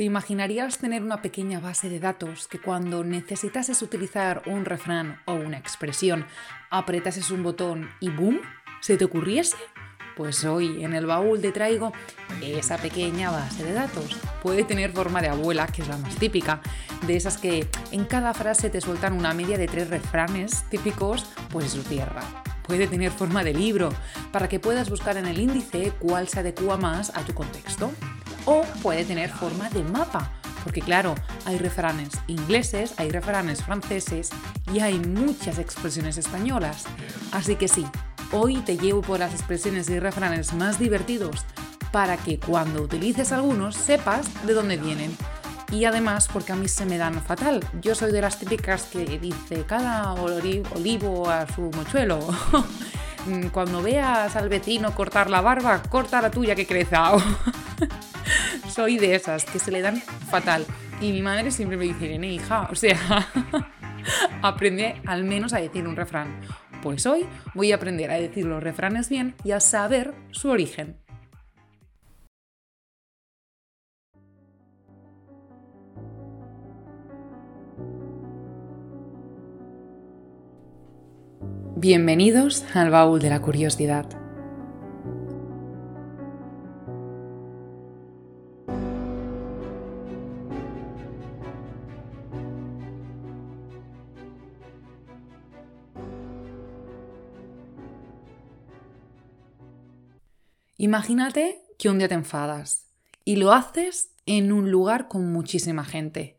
¿Te imaginarías tener una pequeña base de datos que cuando necesitases utilizar un refrán o una expresión, apretases un botón y ¡boom! ¿Se te ocurriese? Pues hoy en el baúl te traigo esa pequeña base de datos. Puede tener forma de abuela, que es la más típica, de esas que en cada frase te sueltan una media de tres refranes típicos, pues es su tierra. Puede tener forma de libro, para que puedas buscar en el índice cuál se adecua más a tu contexto o puede tener forma de mapa, porque claro, hay refranes ingleses, hay refranes franceses y hay muchas expresiones españolas. Así que sí, hoy te llevo por las expresiones y refranes más divertidos para que cuando utilices algunos sepas de dónde vienen. Y además porque a mí se me dan fatal. Yo soy de las típicas que dice cada olivo a su mochuelo. Cuando veas al vecino cortar la barba, corta la tuya que creza. soy de esas que se le dan fatal. Y mi madre siempre me dice, Irene, hija, o sea, aprende al menos a decir un refrán. Pues hoy voy a aprender a decir los refranes bien y a saber su origen. Bienvenidos al baúl de la curiosidad. Imagínate que un día te enfadas y lo haces en un lugar con muchísima gente.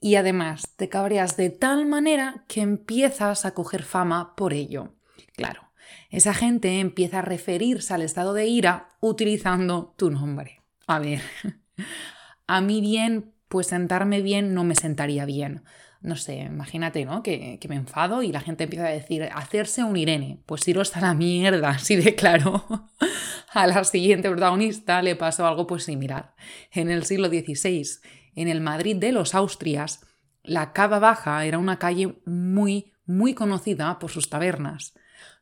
Y además te cabreas de tal manera que empiezas a coger fama por ello. Claro, esa gente empieza a referirse al estado de ira utilizando tu nombre. A ver, a mí bien, pues sentarme bien no me sentaría bien no sé, imagínate, ¿no? Que, me enfado y la gente empieza a decir, hacerse un Irene. Pues iros a la mierda, así de claro. a la siguiente protagonista le pasó algo pues similar. En el siglo XVI, en el Madrid de los Austrias, la Cava Baja era una calle muy, muy conocida por sus tabernas.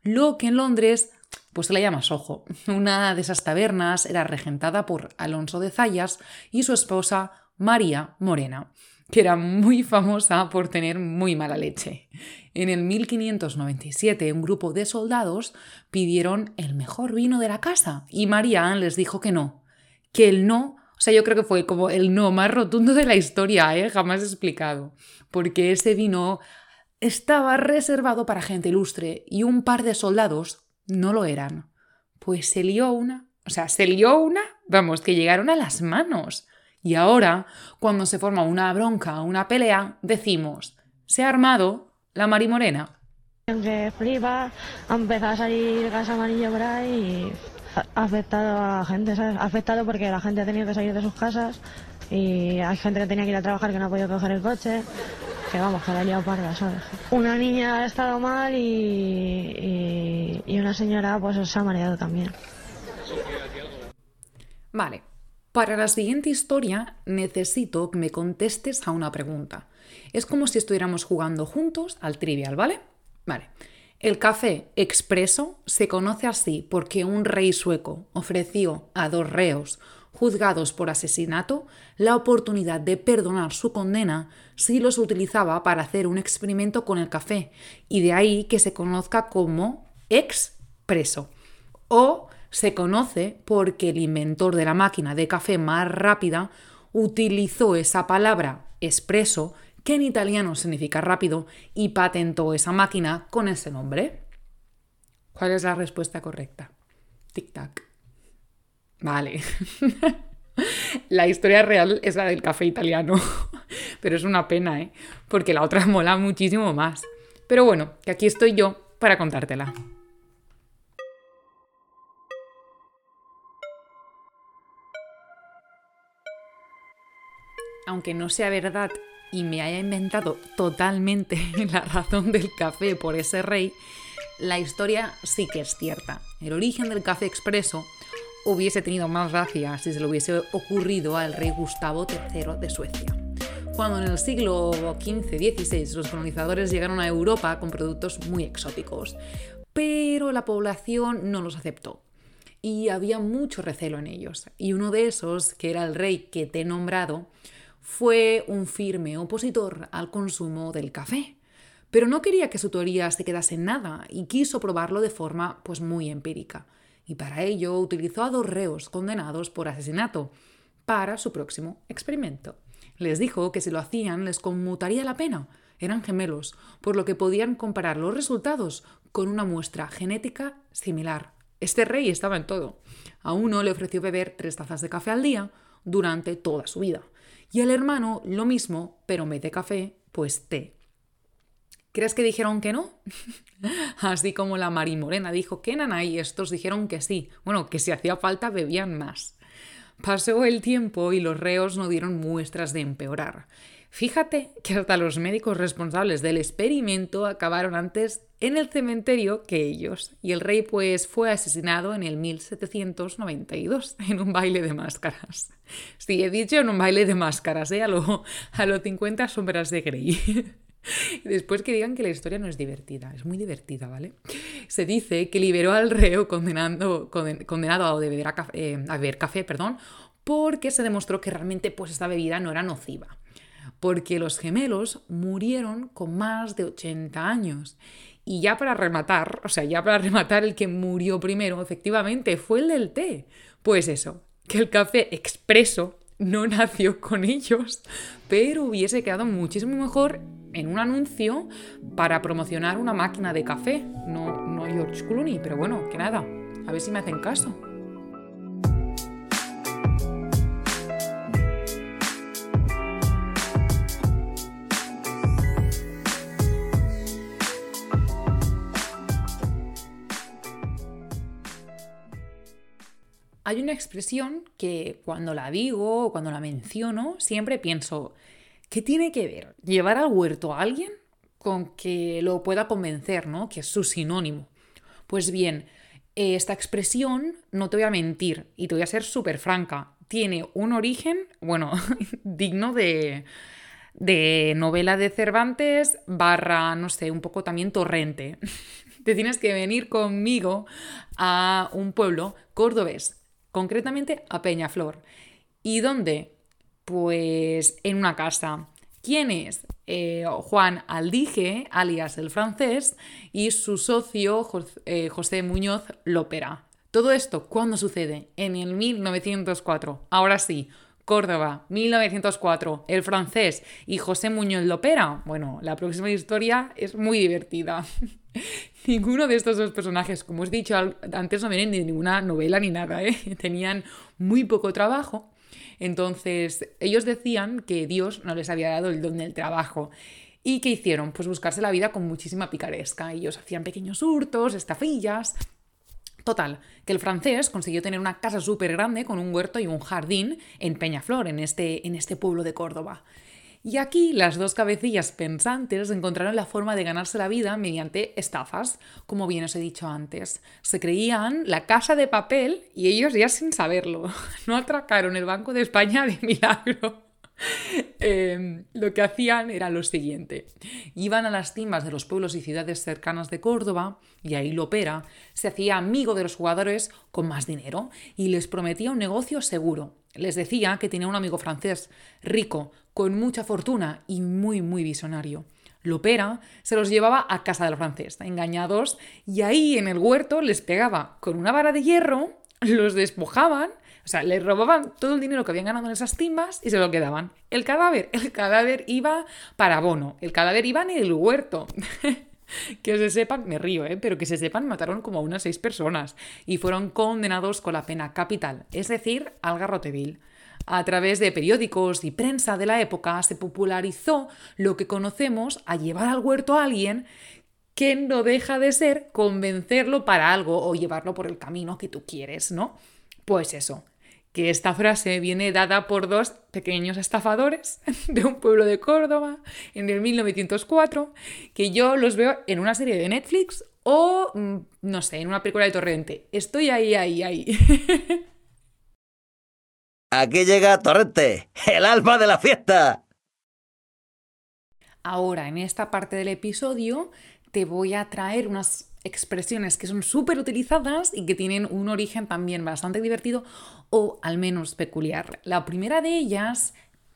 Lo que en Londres pues se le llama Soho. Una de esas tabernas era regentada por Alonso de Zayas y su esposa María Morena que era muy famosa por tener muy mala leche. En el 1597 un grupo de soldados pidieron el mejor vino de la casa y María les dijo que no, que el no, o sea, yo creo que fue como el no más rotundo de la historia, ¿eh? jamás explicado, porque ese vino estaba reservado para gente ilustre y un par de soldados no lo eran. Pues se lió una, o sea, se lió una, vamos, que llegaron a las manos. Y ahora, cuando se forma una bronca, una pelea, decimos, se ha armado la marimorena. Que flipa, ha empezado a salir gas amarillo por ahí y ha afectado a la gente, ¿sabes? Ha afectado porque la gente ha tenido que salir de sus casas y hay gente que tenía que ir a trabajar que no ha podido coger el coche, que vamos, que la ha liado parda, ¿sabes? Una niña ha estado mal y, y una señora pues se ha mareado también. Vale, para la siguiente historia necesito que me contestes a una pregunta. Es como si estuviéramos jugando juntos al trivial, ¿vale? Vale. El café expreso se conoce así porque un rey sueco ofreció a dos reos juzgados por asesinato la oportunidad de perdonar su condena si los utilizaba para hacer un experimento con el café, y de ahí que se conozca como expreso. O se conoce porque el inventor de la máquina de café más rápida utilizó esa palabra expreso, que en italiano significa rápido, y patentó esa máquina con ese nombre. ¿Cuál es la respuesta correcta? Tic-tac. Vale. la historia real es la del café italiano. Pero es una pena, ¿eh? Porque la otra mola muchísimo más. Pero bueno, que aquí estoy yo para contártela. Aunque no sea verdad y me haya inventado totalmente la razón del café por ese rey, la historia sí que es cierta. El origen del café expreso hubiese tenido más gracia si se le hubiese ocurrido al rey Gustavo III de Suecia. Cuando en el siglo XV-XVI los colonizadores llegaron a Europa con productos muy exóticos, pero la población no los aceptó. y había mucho recelo en ellos. Y uno de esos, que era el rey que te he nombrado, fue un firme opositor al consumo del café. Pero no quería que su teoría se quedase en nada y quiso probarlo de forma pues muy empírica. Y para ello utilizó a dos reos condenados por asesinato para su próximo experimento. Les dijo que si lo hacían les conmutaría la pena. Eran gemelos, por lo que podían comparar los resultados con una muestra genética similar. Este rey estaba en todo. A uno le ofreció beber tres tazas de café al día durante toda su vida. Y al hermano lo mismo, pero en vez de café, pues té. ¿Crees que dijeron que no? Así como la Mari Morena dijo que y estos dijeron que sí. Bueno, que si hacía falta bebían más. Pasó el tiempo y los reos no dieron muestras de empeorar. Fíjate que hasta los médicos responsables del experimento acabaron antes en el cementerio que ellos, y el rey pues fue asesinado en el 1792 en un baile de máscaras. Sí, he dicho en un baile de máscaras, ¿eh? a, los a 50 sombras de Grey. Después que digan que la historia no es divertida, es muy divertida, ¿vale? Se dice que liberó al reo condenado a beber, café, eh, a beber café, perdón, porque se demostró que realmente pues, esta bebida no era nociva. Porque los gemelos murieron con más de 80 años. Y ya para rematar, o sea, ya para rematar, el que murió primero, efectivamente, fue el del té. Pues eso, que el café expreso no nació con ellos, pero hubiese quedado muchísimo mejor en un anuncio para promocionar una máquina de café. No, no George Clooney, pero bueno, que nada, a ver si me hacen caso. Hay una expresión que cuando la digo o cuando la menciono siempre pienso, ¿Qué tiene que ver llevar al huerto a alguien con que lo pueda convencer, ¿no? Que es su sinónimo. Pues bien, esta expresión, no te voy a mentir y te voy a ser súper franca, tiene un origen, bueno, digno de, de novela de Cervantes barra, no sé, un poco también torrente. te tienes que venir conmigo a un pueblo cordobés, concretamente a Peñaflor. ¿Y dónde? Pues en una casa. ¿Quién es? Eh, Juan Aldige, alias el francés, y su socio eh, José Muñoz Lópera. Todo esto, ¿cuándo sucede? En el 1904. Ahora sí, Córdoba, 1904. El francés y José Muñoz Lopera. Bueno, la próxima historia es muy divertida. Ninguno de estos dos personajes, como os he dicho antes, no vienen de ninguna novela ni nada, ¿eh? Tenían muy poco trabajo entonces, ellos decían que Dios no les había dado el don del trabajo. ¿Y qué hicieron? Pues buscarse la vida con muchísima picaresca. Ellos hacían pequeños hurtos, estafillas. Total, que el francés consiguió tener una casa súper grande con un huerto y un jardín en Peñaflor, en este, en este pueblo de Córdoba. Y aquí las dos cabecillas pensantes encontraron la forma de ganarse la vida mediante estafas, como bien os he dicho antes. Se creían la casa de papel y ellos ya sin saberlo. No atracaron el Banco de España de milagro. Em, lo que hacían era lo siguiente. Iban a las timbas de los pueblos y ciudades cercanas de Córdoba, y ahí lo opera, se hacía amigo de los jugadores con más dinero y les prometía un negocio seguro. Les decía que tenía un amigo francés, rico, con mucha fortuna y muy, muy visionario. Lopera se los llevaba a casa del francés, engañados, y ahí en el huerto les pegaba con una vara de hierro, los despojaban, sea, les robaban todo el dinero que habían ganado en esas timbas y se lo quedaban. El cadáver, el cadáver iba para bono, el cadáver iba en el huerto. que se sepan, me río, ¿eh? pero que se sepan, mataron como a unas seis personas y fueron condenados con la pena capital, es decir, al garrote vil. A través de periódicos y prensa de la época se popularizó lo que conocemos a llevar al huerto a alguien que no deja de ser convencerlo para algo o llevarlo por el camino que tú quieres, ¿no? Pues eso, que esta frase viene dada por dos pequeños estafadores de un pueblo de Córdoba en el 1904, que yo los veo en una serie de Netflix o, mm, no sé, en una película de Torrente. Estoy ahí, ahí, ahí. Aquí llega Torrente, el alma de la fiesta. Ahora, en esta parte del episodio, te voy a traer unas expresiones que son súper utilizadas y que tienen un origen también bastante divertido o al menos peculiar. La primera de ellas,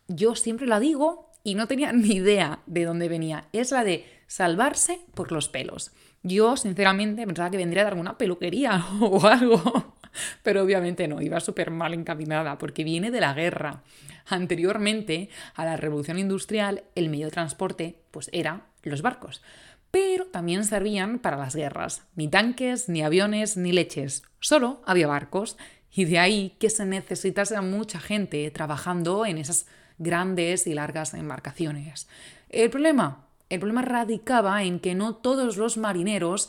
yo siempre la digo y no tenía ni idea de dónde venía, es la de salvarse por los pelos. Yo, sinceramente, pensaba que vendría de alguna peluquería o algo, pero obviamente no, iba súper mal encaminada porque viene de la guerra. Anteriormente a la revolución industrial, el medio de transporte pues era los barcos pero también servían para las guerras. Ni tanques, ni aviones, ni leches. Solo había barcos. Y de ahí que se necesitase a mucha gente trabajando en esas grandes y largas embarcaciones. El problema, el problema radicaba en que no todos los marineros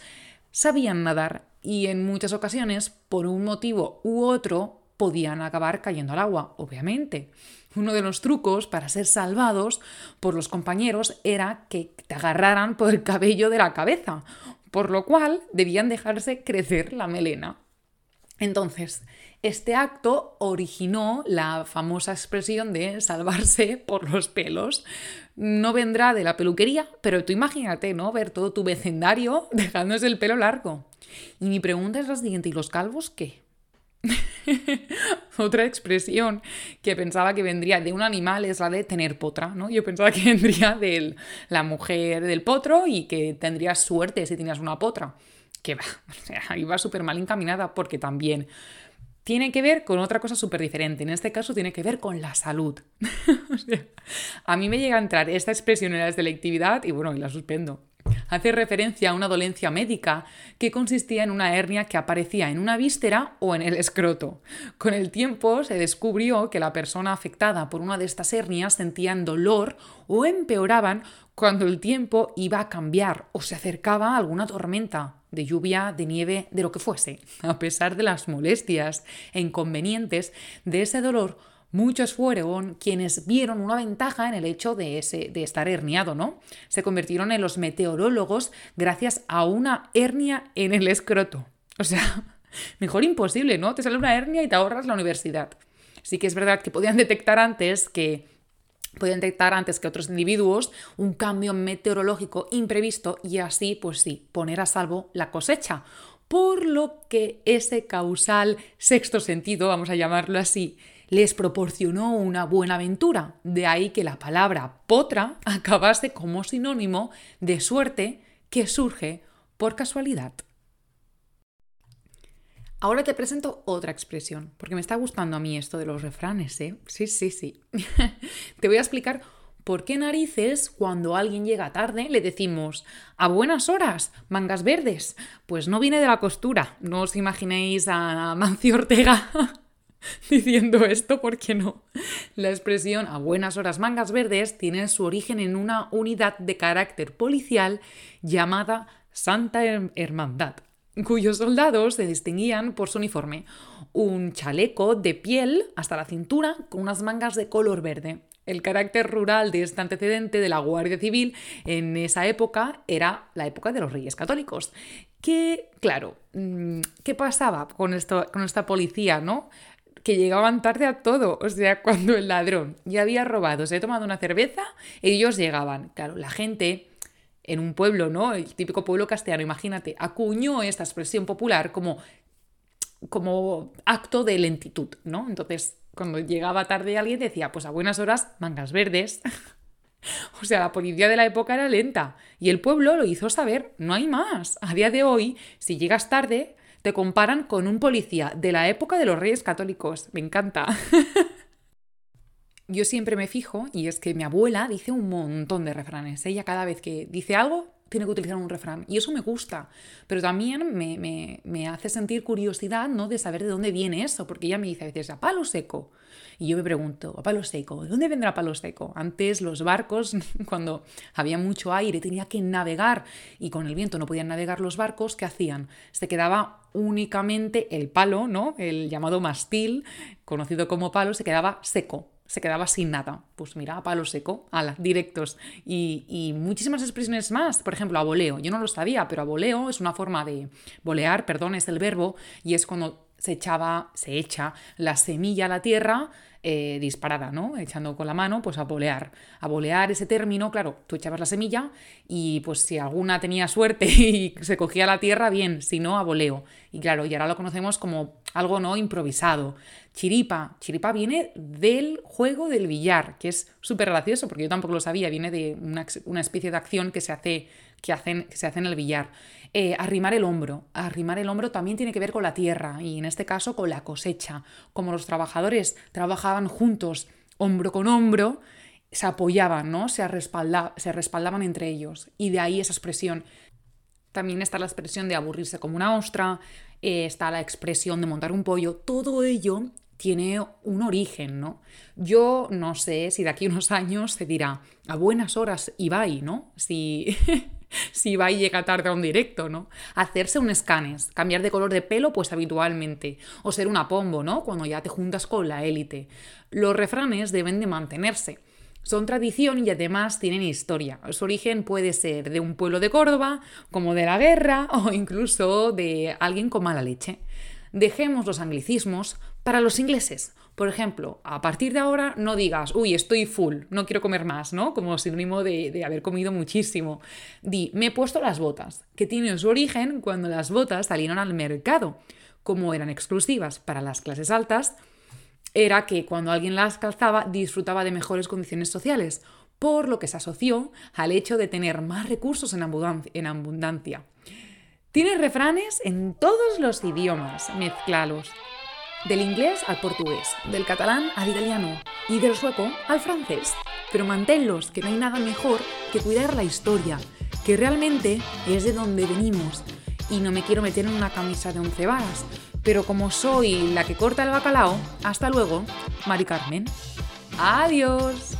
sabían nadar y en muchas ocasiones, por un motivo u otro, podían acabar cayendo al agua, obviamente. Uno de los trucos para ser salvados por los compañeros era que te agarraran por el cabello de la cabeza, por lo cual debían dejarse crecer la melena. Entonces, este acto originó la famosa expresión de salvarse por los pelos. No vendrá de la peluquería, pero tú imagínate, ¿no? Ver todo tu vecindario dejándose el pelo largo. Y mi pregunta es la siguiente, ¿y los calvos qué? Otra expresión que pensaba que vendría de un animal es la de tener potra, ¿no? Yo pensaba que vendría de la mujer del potro y que tendrías suerte si tenías una potra. Que va, o sea, iba súper mal encaminada porque también tiene que ver con otra cosa súper diferente. En este caso tiene que ver con la salud. a mí me llega a entrar esta expresión en la selectividad y bueno, y la suspendo hace referencia a una dolencia médica que consistía en una hernia que aparecía en una víscera o en el escroto. Con el tiempo se descubrió que la persona afectada por una de estas hernias sentían dolor o empeoraban cuando el tiempo iba a cambiar o se acercaba alguna tormenta de lluvia, de nieve, de lo que fuese. A pesar de las molestias e inconvenientes de ese dolor, Muchos fueron quienes vieron una ventaja en el hecho de, ese, de estar herniado, ¿no? Se convirtieron en los meteorólogos gracias a una hernia en el escroto. O sea, mejor imposible, ¿no? Te sale una hernia y te ahorras la universidad. Sí que es verdad que podían detectar antes que podían detectar antes que otros individuos un cambio meteorológico imprevisto y así, pues sí, poner a salvo la cosecha. Por lo que ese causal sexto sentido, vamos a llamarlo así, les proporcionó una buena aventura. De ahí que la palabra potra acabase como sinónimo de suerte que surge por casualidad. Ahora te presento otra expresión, porque me está gustando a mí esto de los refranes, ¿eh? Sí, sí, sí. te voy a explicar por qué narices cuando alguien llega tarde le decimos a buenas horas, mangas verdes. Pues no viene de la costura, no os imaginéis a Mancio Ortega diciendo esto porque no. La expresión a buenas horas mangas verdes tiene su origen en una unidad de carácter policial llamada Santa Hermandad, cuyos soldados se distinguían por su uniforme, un chaleco de piel hasta la cintura con unas mangas de color verde. El carácter rural de este antecedente de la Guardia Civil en esa época era la época de los Reyes Católicos. Que, claro, mm, ¿qué pasaba con, esto, con esta policía, no? Que llegaban tarde a todo. O sea, cuando el ladrón ya había robado, se ha tomado una cerveza, ellos llegaban. Claro, la gente en un pueblo, ¿no? El típico pueblo castellano, imagínate, acuñó esta expresión popular como, como acto de lentitud, ¿no? Entonces, cuando llegaba tarde alguien decía, pues a buenas horas, mangas verdes. o sea, la policía de la época era lenta y el pueblo lo hizo saber, no hay más. A día de hoy, si llegas tarde, te comparan con un policía de la época de los reyes católicos. Me encanta. Yo siempre me fijo, y es que mi abuela dice un montón de refranes. Ella cada vez que dice algo, tiene que utilizar un refrán. Y eso me gusta. Pero también me, me, hace sentir curiosidad, ¿no? De saber de dónde viene eso. Porque ella me dice a veces, a palo seco. Y yo me pregunto, a palo seco, ¿de dónde vendrá palo seco? Antes los barcos, cuando había mucho aire, tenía que navegar y con el viento no podían navegar los barcos, ¿qué hacían? Se quedaba únicamente el palo, ¿no? El llamado mastil, conocido como palo, se quedaba seco se quedaba sin nada. Pues mira, a palo seco, ala, directos. Y, y, muchísimas expresiones más. Por ejemplo, aboleo. Yo no lo sabía, pero aboleo es una forma de bolear, perdón, es el verbo, y es cuando se echaba, se echa la semilla a la tierra eh, disparada, ¿no? Echando con la mano, pues a bolear. A bolear ese término, claro, tú echabas la semilla y pues si alguna tenía suerte y se cogía la tierra, bien, si no, a voleo. Y claro, y ahora lo conocemos como algo no improvisado. Chiripa. Chiripa viene del juego del billar, que es súper gracioso porque yo tampoco lo sabía, viene de una, una especie de acción que se hace que, hacen, que se hace en el billar. Eh, arrimar el hombro. Arrimar el hombro también tiene que ver con la tierra y en este caso con la cosecha. Como los trabajadores trabajaban juntos, hombro con hombro, se apoyaban, ¿no? Se, se respaldaban entre ellos. Y de ahí esa expresión. También está la expresión de aburrirse como una ostra, eh, está la expresión de montar un pollo. Todo ello tiene un origen, ¿no? Yo no sé si de aquí a unos años se dirá a buenas horas Ibai, ¿no? Si si va y llega tarde a un directo, ¿no? Hacerse un escanes, cambiar de color de pelo, pues habitualmente, o ser una pombo, ¿no? Cuando ya te juntas con la élite. Los refranes deben de mantenerse. Son tradición y además tienen historia. Su origen puede ser de un pueblo de Córdoba, como de la guerra, o incluso de alguien con mala leche. Dejemos los anglicismos para los ingleses. Por ejemplo, a partir de ahora no digas, uy, estoy full, no quiero comer más, ¿no? Como sinónimo de, de, haber comido muchísimo. Di, me he puesto las botas, que tiene su origen cuando las botas salieron al mercado. Como eran exclusivas para las clases altas, era que cuando alguien las calzaba disfrutaba de mejores condiciones sociales, por lo que se asoció al hecho de tener más recursos en, abundancia. Tiene refranes en todos los idiomas, mezclalos del inglés al portugués, del catalán al italiano y del sueco al francés. Pero manténlos, que no hay nada mejor que cuidar la historia, que realmente es de donde venimos. Y no me quiero meter en una camisa de once varas, pero como soy la que corta el bacalao, hasta luego, Mari Carmen. Adiós.